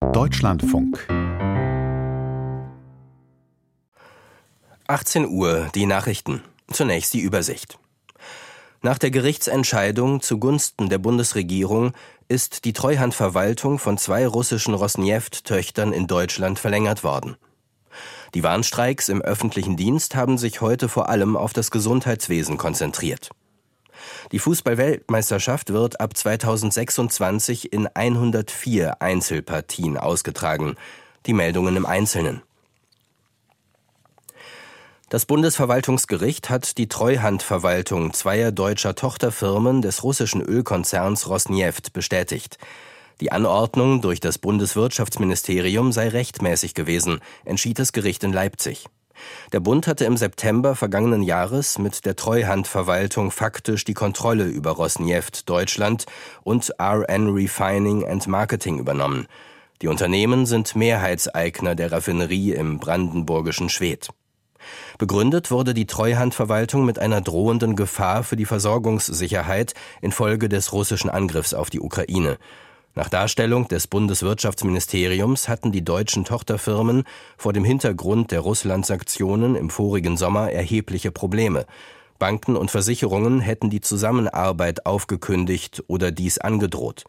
Deutschlandfunk 18 Uhr, die Nachrichten. Zunächst die Übersicht. Nach der Gerichtsentscheidung zugunsten der Bundesregierung ist die Treuhandverwaltung von zwei russischen Rosneft-Töchtern in Deutschland verlängert worden. Die Warnstreiks im öffentlichen Dienst haben sich heute vor allem auf das Gesundheitswesen konzentriert. Die Fußballweltmeisterschaft wird ab 2026 in 104 Einzelpartien ausgetragen. Die Meldungen im Einzelnen. Das Bundesverwaltungsgericht hat die Treuhandverwaltung zweier deutscher Tochterfirmen des russischen Ölkonzerns Rosneft bestätigt. Die Anordnung durch das Bundeswirtschaftsministerium sei rechtmäßig gewesen, entschied das Gericht in Leipzig. Der Bund hatte im September vergangenen Jahres mit der Treuhandverwaltung faktisch die Kontrolle über Rosneft Deutschland und RN Refining and Marketing übernommen. Die Unternehmen sind Mehrheitseigner der Raffinerie im brandenburgischen Schwedt. Begründet wurde die Treuhandverwaltung mit einer drohenden Gefahr für die Versorgungssicherheit infolge des russischen Angriffs auf die Ukraine. Nach Darstellung des Bundeswirtschaftsministeriums hatten die deutschen Tochterfirmen vor dem Hintergrund der Russland-Sanktionen im vorigen Sommer erhebliche Probleme. Banken und Versicherungen hätten die Zusammenarbeit aufgekündigt oder dies angedroht.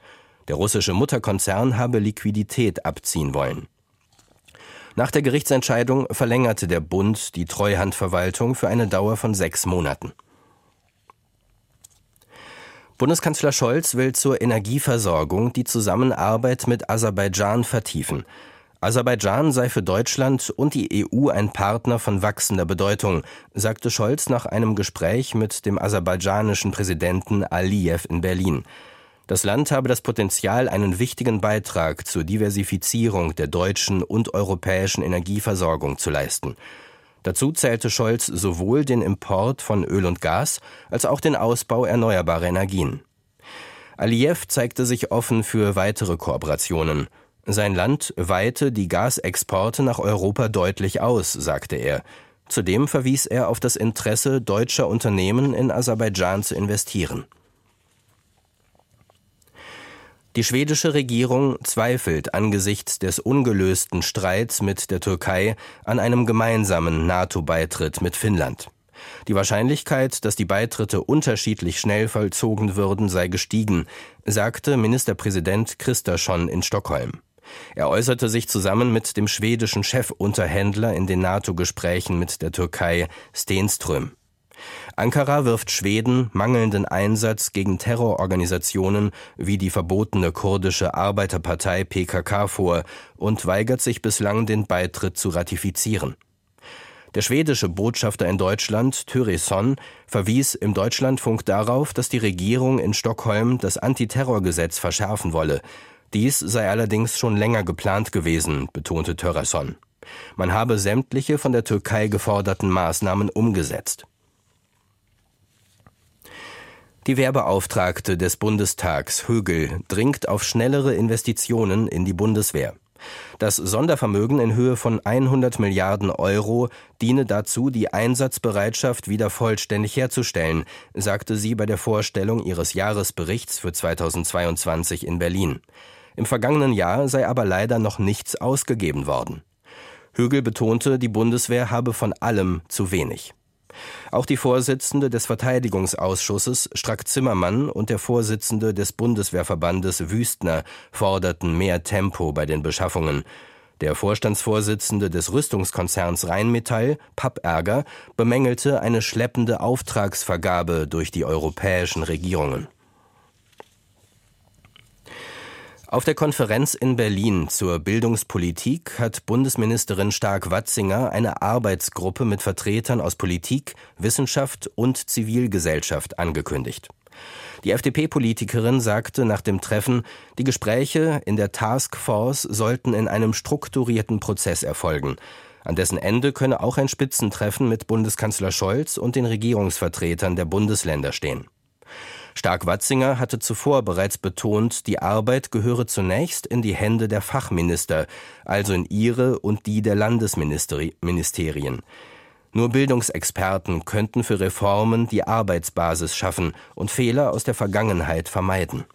Der russische Mutterkonzern habe Liquidität abziehen wollen. Nach der Gerichtsentscheidung verlängerte der Bund die Treuhandverwaltung für eine Dauer von sechs Monaten. Bundeskanzler Scholz will zur Energieversorgung die Zusammenarbeit mit Aserbaidschan vertiefen. Aserbaidschan sei für Deutschland und die EU ein Partner von wachsender Bedeutung, sagte Scholz nach einem Gespräch mit dem aserbaidschanischen Präsidenten Aliyev in Berlin. Das Land habe das Potenzial, einen wichtigen Beitrag zur Diversifizierung der deutschen und europäischen Energieversorgung zu leisten. Dazu zählte Scholz sowohl den Import von Öl und Gas als auch den Ausbau erneuerbarer Energien. Aliyev zeigte sich offen für weitere Kooperationen. Sein Land weite die Gasexporte nach Europa deutlich aus, sagte er. Zudem verwies er auf das Interesse deutscher Unternehmen in Aserbaidschan zu investieren. Die schwedische Regierung zweifelt angesichts des ungelösten Streits mit der Türkei an einem gemeinsamen NATO-Beitritt mit Finnland. Die Wahrscheinlichkeit, dass die Beitritte unterschiedlich schnell vollzogen würden, sei gestiegen, sagte Ministerpräsident Kristersson in Stockholm. Er äußerte sich zusammen mit dem schwedischen Chefunterhändler in den NATO-Gesprächen mit der Türkei, Stenström. Ankara wirft Schweden mangelnden Einsatz gegen Terrororganisationen wie die verbotene kurdische Arbeiterpartei PKK vor und weigert sich bislang, den Beitritt zu ratifizieren. Der schwedische Botschafter in Deutschland, Tyresson, verwies im Deutschlandfunk darauf, dass die Regierung in Stockholm das Antiterrorgesetz verschärfen wolle. Dies sei allerdings schon länger geplant gewesen, betonte Töresson. Man habe sämtliche von der Türkei geforderten Maßnahmen umgesetzt. Die Wehrbeauftragte des Bundestags Högel dringt auf schnellere Investitionen in die Bundeswehr. Das Sondervermögen in Höhe von 100 Milliarden Euro diene dazu, die Einsatzbereitschaft wieder vollständig herzustellen, sagte sie bei der Vorstellung ihres Jahresberichts für 2022 in Berlin. Im vergangenen Jahr sei aber leider noch nichts ausgegeben worden. Högel betonte, die Bundeswehr habe von allem zu wenig. Auch die Vorsitzende des Verteidigungsausschusses Strack Zimmermann und der Vorsitzende des Bundeswehrverbandes Wüstner forderten mehr Tempo bei den Beschaffungen. Der Vorstandsvorsitzende des Rüstungskonzerns Rheinmetall, Pappärger, bemängelte eine schleppende Auftragsvergabe durch die europäischen Regierungen. Auf der Konferenz in Berlin zur Bildungspolitik hat Bundesministerin Stark-Watzinger eine Arbeitsgruppe mit Vertretern aus Politik, Wissenschaft und Zivilgesellschaft angekündigt. Die FDP-Politikerin sagte nach dem Treffen, die Gespräche in der Taskforce sollten in einem strukturierten Prozess erfolgen. An dessen Ende könne auch ein Spitzentreffen mit Bundeskanzler Scholz und den Regierungsvertretern der Bundesländer stehen. Stark-Watzinger hatte zuvor bereits betont, die Arbeit gehöre zunächst in die Hände der Fachminister, also in ihre und die der Landesministerien. Nur Bildungsexperten könnten für Reformen die Arbeitsbasis schaffen und Fehler aus der Vergangenheit vermeiden.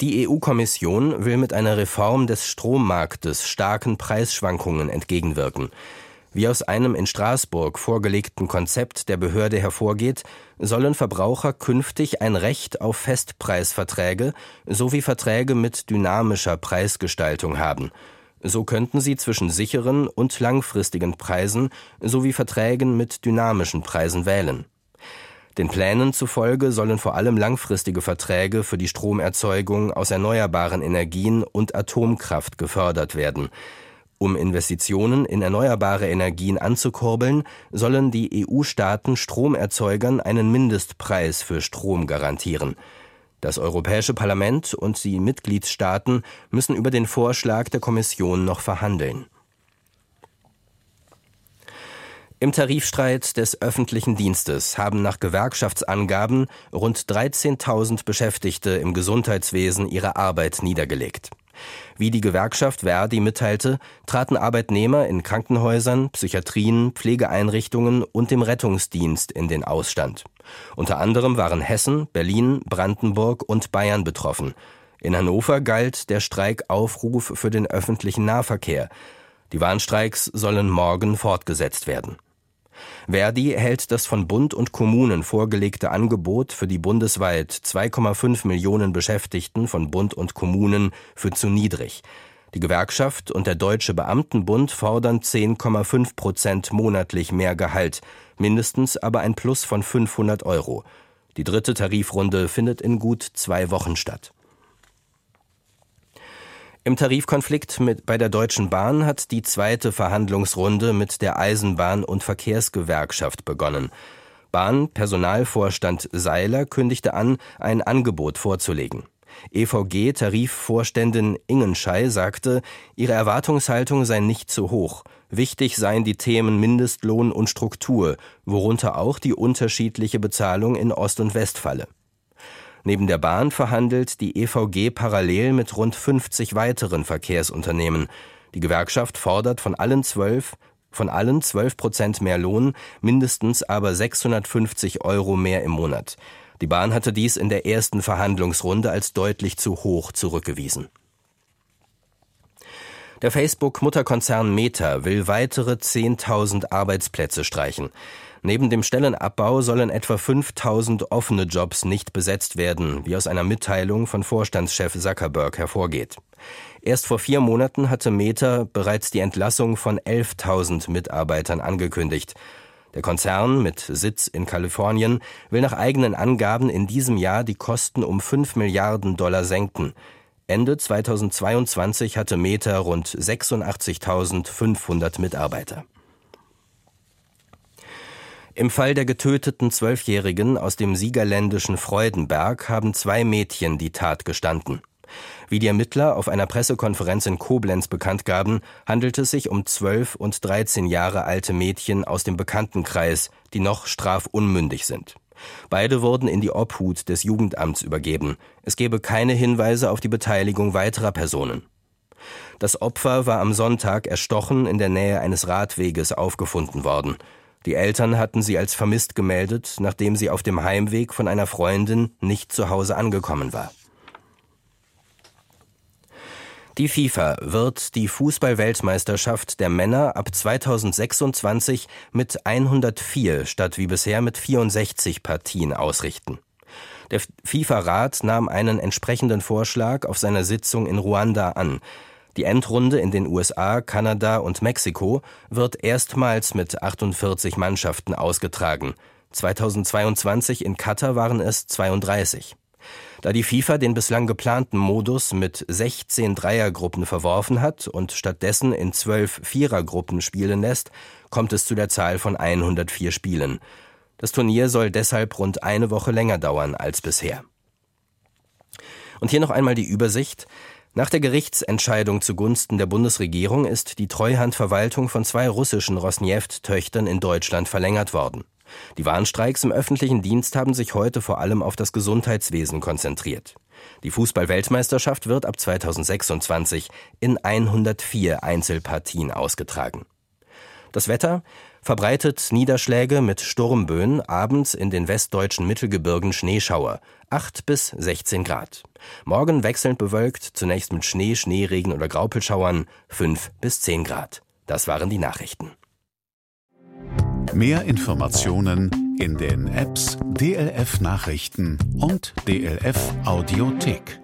Die EU-Kommission will mit einer Reform des Strommarktes starken Preisschwankungen entgegenwirken. Wie aus einem in Straßburg vorgelegten Konzept der Behörde hervorgeht, sollen Verbraucher künftig ein Recht auf Festpreisverträge sowie Verträge mit dynamischer Preisgestaltung haben. So könnten sie zwischen sicheren und langfristigen Preisen sowie Verträgen mit dynamischen Preisen wählen. Den Plänen zufolge sollen vor allem langfristige Verträge für die Stromerzeugung aus erneuerbaren Energien und Atomkraft gefördert werden. Um Investitionen in erneuerbare Energien anzukurbeln, sollen die EU-Staaten Stromerzeugern einen Mindestpreis für Strom garantieren. Das Europäische Parlament und die Mitgliedstaaten müssen über den Vorschlag der Kommission noch verhandeln. Im Tarifstreit des öffentlichen Dienstes haben nach Gewerkschaftsangaben rund 13.000 Beschäftigte im Gesundheitswesen ihre Arbeit niedergelegt. Wie die Gewerkschaft Verdi mitteilte, traten Arbeitnehmer in Krankenhäusern, Psychiatrien, Pflegeeinrichtungen und dem Rettungsdienst in den Ausstand. Unter anderem waren Hessen, Berlin, Brandenburg und Bayern betroffen. In Hannover galt der Streik Aufruf für den öffentlichen Nahverkehr. Die Warnstreiks sollen morgen fortgesetzt werden. Verdi hält das von Bund und Kommunen vorgelegte Angebot für die bundesweit 2,5 Millionen Beschäftigten von Bund und Kommunen für zu niedrig. Die Gewerkschaft und der Deutsche Beamtenbund fordern 10,5 Prozent monatlich mehr Gehalt, mindestens aber ein Plus von 500 Euro. Die dritte Tarifrunde findet in gut zwei Wochen statt. Im Tarifkonflikt mit, bei der Deutschen Bahn hat die zweite Verhandlungsrunde mit der Eisenbahn- und Verkehrsgewerkschaft begonnen. Bahn-Personalvorstand Seiler kündigte an, ein Angebot vorzulegen. EVG-Tarifvorständin Ingenschei sagte, ihre Erwartungshaltung sei nicht zu hoch. Wichtig seien die Themen Mindestlohn und Struktur, worunter auch die unterschiedliche Bezahlung in Ost und West falle. Neben der Bahn verhandelt die EVG parallel mit rund 50 weiteren Verkehrsunternehmen. Die Gewerkschaft fordert von allen zwölf von allen 12 Prozent mehr Lohn, mindestens aber 650 Euro mehr im Monat. Die Bahn hatte dies in der ersten Verhandlungsrunde als deutlich zu hoch zurückgewiesen. Der Facebook-Mutterkonzern Meta will weitere 10.000 Arbeitsplätze streichen. Neben dem Stellenabbau sollen etwa 5000 offene Jobs nicht besetzt werden, wie aus einer Mitteilung von Vorstandschef Zuckerberg hervorgeht. Erst vor vier Monaten hatte Meta bereits die Entlassung von 11.000 Mitarbeitern angekündigt. Der Konzern mit Sitz in Kalifornien will nach eigenen Angaben in diesem Jahr die Kosten um 5 Milliarden Dollar senken. Ende 2022 hatte Meta rund 86.500 Mitarbeiter. Im Fall der getöteten Zwölfjährigen aus dem siegerländischen Freudenberg haben zwei Mädchen die Tat gestanden. Wie die Ermittler auf einer Pressekonferenz in Koblenz bekannt gaben, handelt es sich um zwölf und dreizehn Jahre alte Mädchen aus dem Bekanntenkreis, die noch strafunmündig sind. Beide wurden in die Obhut des Jugendamts übergeben. Es gebe keine Hinweise auf die Beteiligung weiterer Personen. Das Opfer war am Sonntag erstochen in der Nähe eines Radweges aufgefunden worden. Die Eltern hatten sie als vermisst gemeldet, nachdem sie auf dem Heimweg von einer Freundin nicht zu Hause angekommen war. Die FIFA wird die Fußballweltmeisterschaft der Männer ab 2026 mit 104 statt wie bisher mit 64 Partien ausrichten. Der FIFA-Rat nahm einen entsprechenden Vorschlag auf seiner Sitzung in Ruanda an. Die Endrunde in den USA, Kanada und Mexiko wird erstmals mit 48 Mannschaften ausgetragen. 2022 in Katar waren es 32. Da die FIFA den bislang geplanten Modus mit 16 Dreiergruppen verworfen hat und stattdessen in 12 Vierergruppen spielen lässt, kommt es zu der Zahl von 104 Spielen. Das Turnier soll deshalb rund eine Woche länger dauern als bisher. Und hier noch einmal die Übersicht. Nach der Gerichtsentscheidung zugunsten der Bundesregierung ist die Treuhandverwaltung von zwei russischen Rosneft-Töchtern in Deutschland verlängert worden. Die Warnstreiks im öffentlichen Dienst haben sich heute vor allem auf das Gesundheitswesen konzentriert. Die Fußball-Weltmeisterschaft wird ab 2026 in 104 Einzelpartien ausgetragen. Das Wetter Verbreitet Niederschläge mit Sturmböen, abends in den westdeutschen Mittelgebirgen Schneeschauer, 8 bis 16 Grad. Morgen wechselnd bewölkt, zunächst mit Schnee, Schneeregen oder Graupelschauern, 5 bis 10 Grad. Das waren die Nachrichten. Mehr Informationen in den Apps DLF Nachrichten und DLF Audiothek.